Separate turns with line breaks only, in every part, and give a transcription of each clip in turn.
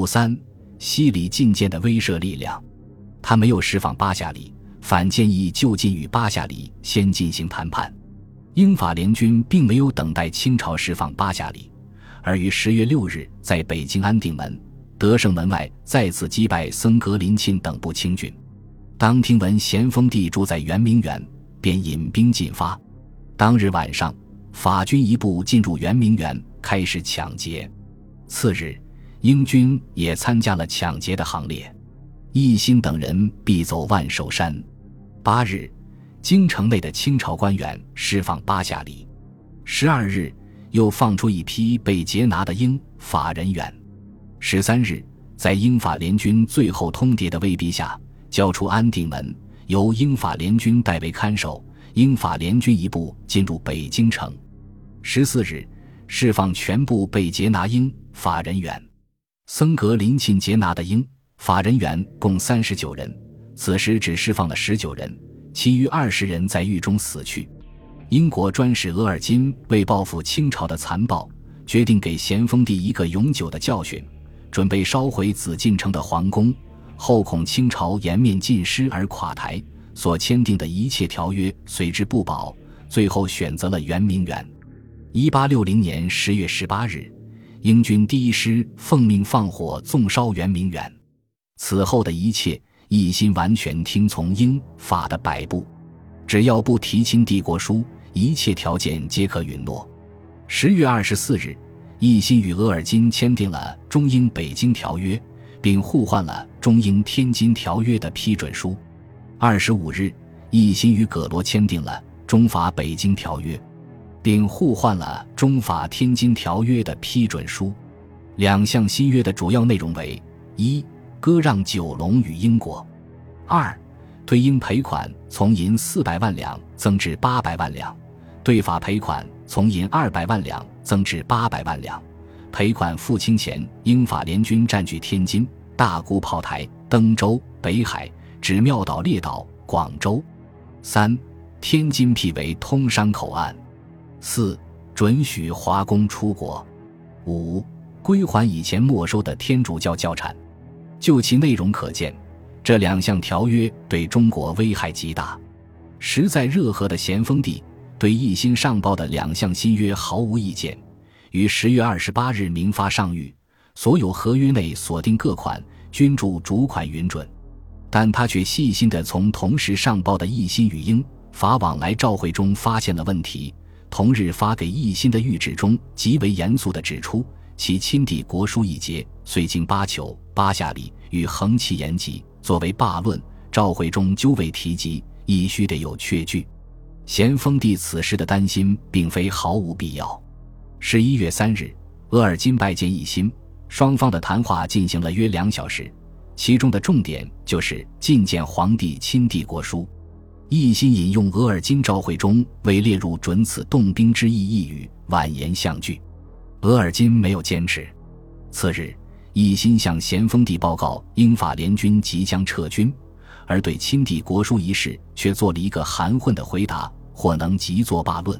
五三，西里进谏的威慑力量，他没有释放巴夏里，反建议就近与巴夏里先进行谈判。英法联军并没有等待清朝释放巴夏里，而于十月六日在北京安定门、德胜门外再次击败僧格林沁等部清军。当听闻咸丰帝住在圆明园，便引兵进发。当日晚上，法军一部进入圆明园，开始抢劫。次日，英军也参加了抢劫的行列。奕欣等人必走万寿山。八日，京城内的清朝官员释放八下里。十二日，又放出一批被劫拿的英法人员。十三日，在英法联军最后通牒的威逼下。交出安定门，由英法联军代为看守。英法联军一部进入北京城。十四日，释放全部被劫拿英法人员。僧格林沁劫拿的英法人员共三十九人，此时只释放了十九人，其余二十人在狱中死去。英国专使额尔金为报复清朝的残暴，决定给咸丰帝一个永久的教训，准备烧毁紫禁城的皇宫。后恐清朝颜面尽失而垮台，所签订的一切条约随之不保，最后选择了圆明园。一八六零年十月十八日，英军第一师奉命放火纵烧圆明园。此后的一切，一心完全听从英法的摆布，只要不提亲帝国书，一切条件皆可允诺。十月二十四日，一心与额尔金签订了中英北京条约。并互换了中英天津条约的批准书。二十五日，奕欣与葛罗签订了中法北京条约，并互换了中法天津条约的批准书。两项新约的主要内容为：一、割让九龙与英国；二、对英赔款从银四百万两增至八百万两，对法赔款从银二百万两增至八百万两。赔款付清前，英法联军占据天津、大沽炮台、登州、北海、指庙岛列岛、广州。三、天津辟为通商口岸。四、准许华工出国。五、归还以前没收的天主教教产。就其内容可见，这两项条约对中国危害极大。实在热河的咸丰帝对一心上报的两项新约毫无意见。于十月二十八日明发上谕，所有合约内锁定各款均注主款允准，但他却细心地从同时上报的奕欣与英法往来照会中发现了问题。同日发给奕欣的谕旨中极为严肃地指出，其亲帝国书一节虽经巴求、巴夏里与横其言及，作为罢论，赵会中究未提及，亦须得有确据。咸丰帝此时的担心并非毫无必要。十一月三日，额尔金拜见奕欣，双方的谈话进行了约两小时，其中的重点就是觐见皇帝亲帝国书。一心引用额尔金召会中未列入准此动兵之意一语，婉言相拒。额尔金没有坚持。次日，一心向咸丰帝报告英法联军即将撤军，而对亲帝国书一事却做了一个含混的回答，或能即作罢论。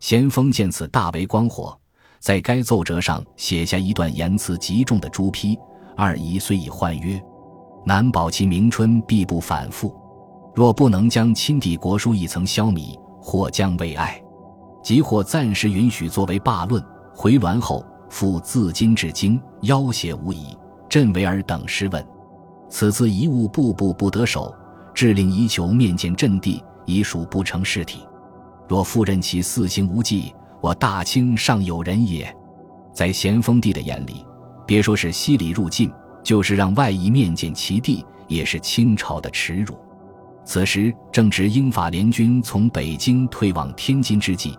咸丰见此大为光火，在该奏折上写下一段言辞极重的朱批：“二姨虽已换约，难保其明春必不反复。若不能将亲帝国书一层消弭，或将为爱。即或暂时允许作为罢论。回銮后，复自今至京，要挟无疑。朕为尔等失问，此次遗物步步不得手，致令宜求面见朕帝，已属不成事体。”若复任其四行无忌，我大清尚有人也。在咸丰帝的眼里，别说是西里入晋，就是让外夷面见其弟，也是清朝的耻辱。此时正值英法联军从北京退往天津之际，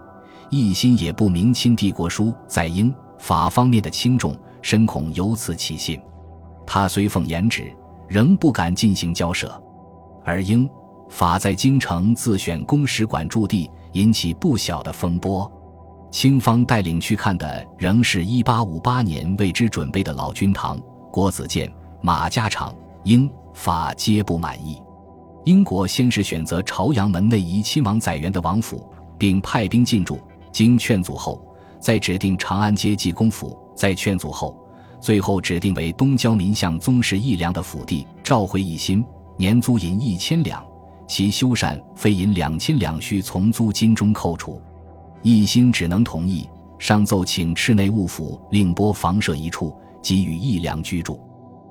一心也不明清帝国书在英法方面的轻重，深恐由此起信。他虽奉严旨，仍不敢进行交涉。而英法在京城自选公使馆驻地。引起不小的风波，清方带领去看的仍是一八五八年为之准备的老君堂、国子监、马家场，英法皆不满意。英国先是选择朝阳门内怡亲王载元的王府，并派兵进驻，经劝阻后，再指定长安街济公府。在劝阻后，最后指定为东交民巷宗室义良的府邸，召回一心，年租银一千两，其修缮费银两千两，需从租金中扣除。一心只能同意，上奏请饬内务府另拨房舍一处，给予义良居住。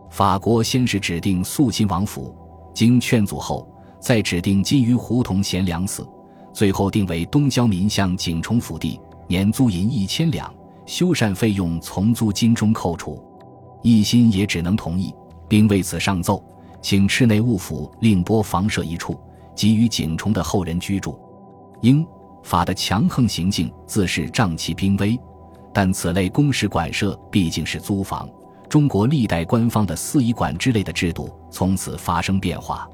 法国先是指定肃亲王府，经劝阻后，再指定金鱼胡同贤良寺，最后定为东郊民巷景崇府地，年租银一千两，修缮费用从租金中扣除。一心也只能同意，并为此上奏，请饬内务府另拨房舍一处，给予景崇的后人居住。英法的强横行径自是瘴气兵威，但此类公使馆舍毕竟是租房。中国历代官方的四夷馆之类的制度从此发生变化。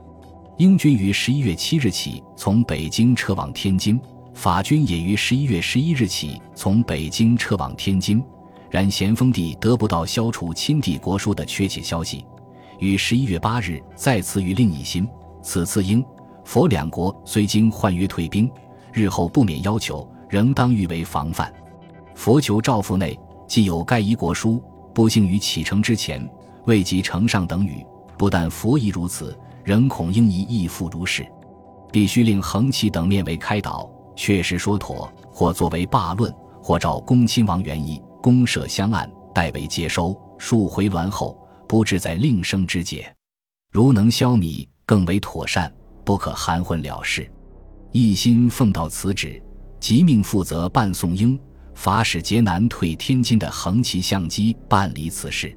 英军于十一月七日起从北京撤往天津，法军也于十一月十一日起从北京撤往天津。然咸丰帝得不到消除亲帝国书的确切消息，于十一月八日再次于令一心：此次英、佛两国虽经换约退兵，日后不免要求，仍当预为防范。佛求诏复内既有盖一国书。不幸于启程之前未及呈上等语，不但佛亦如此，仍恐应疑亦复如是，必须令横旗等面为开导，确实说妥，或作为罢论，或照恭亲王原意，公设相案，代为接收。数回銮后，不至在令生之节。如能消弭，更为妥善，不可含混了事。一心奉到此旨，即命负责办送英。法使节南退天津的横旗相机办理此事。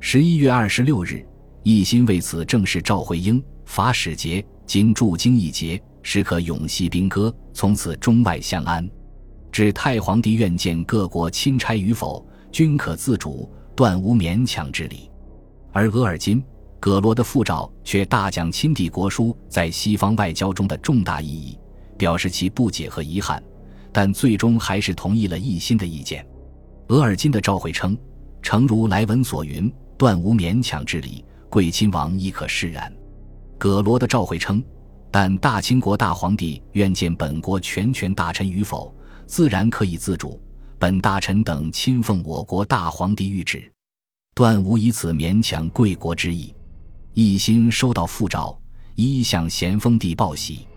十一月二十六日，一心为此正式召回英法使节，今驻京一节，时可永系兵戈，从此中外相安。至太皇帝愿见各国钦差与否，均可自主，断无勉强之理。而额尔金、葛罗的复诏却大讲亲帝国书在西方外交中的重大意义，表示其不解和遗憾。但最终还是同意了奕心的意见。额尔金的召回称：“诚如来文所云，断无勉强之理，贵亲王亦可释然。”葛罗的召回称：“但大清国大皇帝愿见本国全权大臣与否，自然可以自主。本大臣等亲奉我国大皇帝谕旨，断无以此勉强贵国之意。”奕心收到复诏，一向咸丰帝报喜。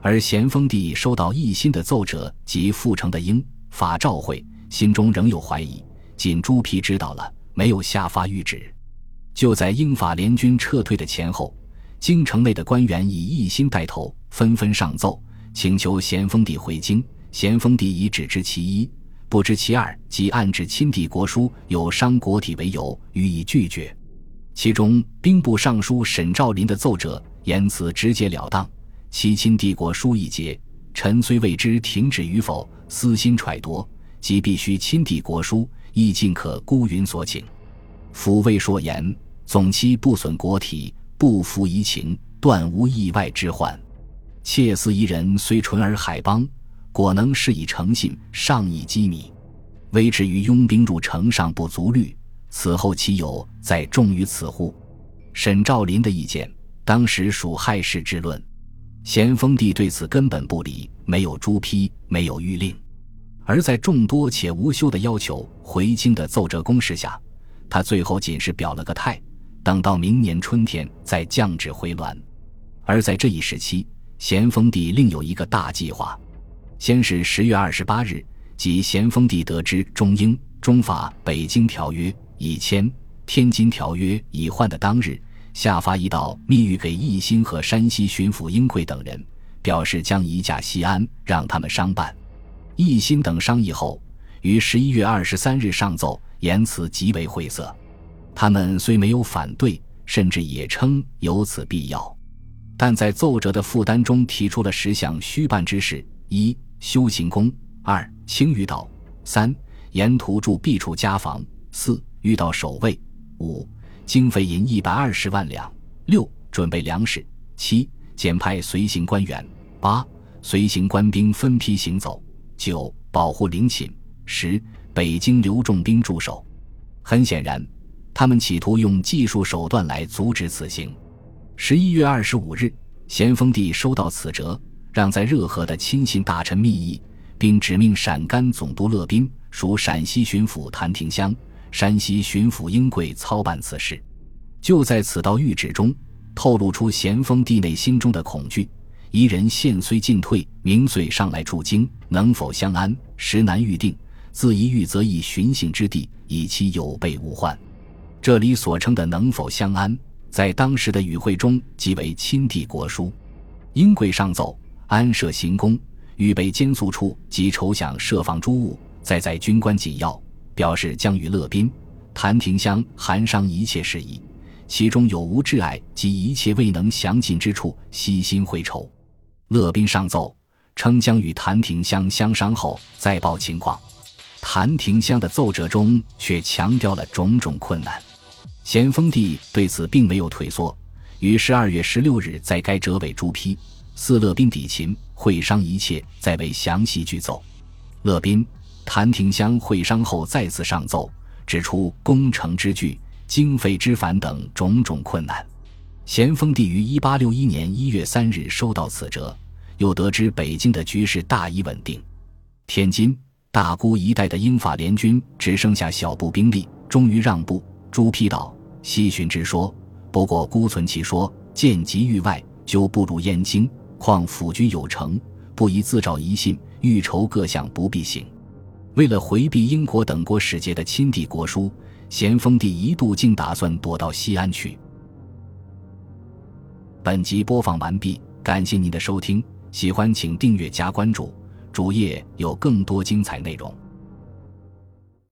而咸丰帝收到奕欣的奏折及复成的英法诏会，心中仍有怀疑。仅朱批知道了，没有下发谕旨。就在英法联军撤退的前后，京城内的官员以奕欣带头，纷纷上奏，请求咸丰帝回京。咸丰帝已只知其一，不知其二，即暗指亲帝国书有伤国体为由，予以拒绝。其中兵部尚书沈兆麟的奏折言辞直截了当。其亲帝国书一节，臣虽未知停止与否，私心揣度，即必须亲帝国书，亦尽可孤云所请。抚慰说言，总期不损国体，不服夷情，断无意外之患。妾思一人虽纯而海邦，果能事以诚信，上以机密，微至于拥兵入城尚不足虑，此后岂有再重于此乎？沈兆麟的意见，当时属害事之论。咸丰帝对此根本不理，没有朱批，没有谕令，而在众多且无休的要求回京的奏折攻势下，他最后仅是表了个态，等到明年春天再降旨回銮。而在这一时期，咸丰帝另有一个大计划：先是十月二十八日，即咸丰帝得知中英、中法《北京条约》已签，《天津条约》已换的当日。下发一道密谕给奕欣和山西巡抚英贵等人，表示将移驾西安，让他们商办。奕欣等商议后，于十一月二十三日上奏，言辞极为晦涩。他们虽没有反对，甚至也称有此必要，但在奏折的负担中提出了十项需办之事：一、修行宫；二、青鱼岛；三、沿途筑避处家房；四、遇到守卫；五。经费银一百二十万两。六、准备粮食。七、减派随行官员。八、随行官兵分批行走。九、保护陵寝。十、北京留重兵驻守。很显然，他们企图用技术手段来阻止此行。十一月二十五日，咸丰帝收到此折，让在热河的亲信大臣密议，并指命陕甘总督乐斌、属陕西巡抚谭廷香。山西巡抚英贵操办此事。就在此道谕旨中，透露出咸丰帝内心中的恐惧：夷人现虽进退，明岁上来驻京，能否相安？实难预定。自一遇则以寻衅之地，以其有备无患。这里所称的能否相安，在当时的语汇中即为亲帝国书。英贵上奏，安设行宫，预备监宿处及筹饷设防诸务，再在军官紧要，表示将与乐宾、谭廷香函商一切事宜，其中有无挚爱及一切未能详尽之处，悉心会筹。乐宾上奏，称将与谭廷香相商后再报情况。谭廷香的奏折中却强调了种种困难，咸丰帝对此并没有退缩，于十二月十六日在该折尾朱批，四乐宾抵秦会商一切，再为详细具奏。乐宾、谭廷香会商后再次上奏，指出工程之巨、经费之繁等种种困难。咸丰帝于一八六一年一月三日收到此折，又得知北京的局势大已稳定，天津。大沽一带的英法联军只剩下小部兵力，终于让步。朱批道：“西巡之说，不过孤存其说，见及域外，就不入燕京。况府居有成，不宜自召疑信，欲筹各项不必行。”为了回避英国等国使节的亲帝国书，咸丰帝一度竟打算躲到西安去。本集播放完毕，感谢您的收听，喜欢请订阅加关注。主页有更多精彩内容。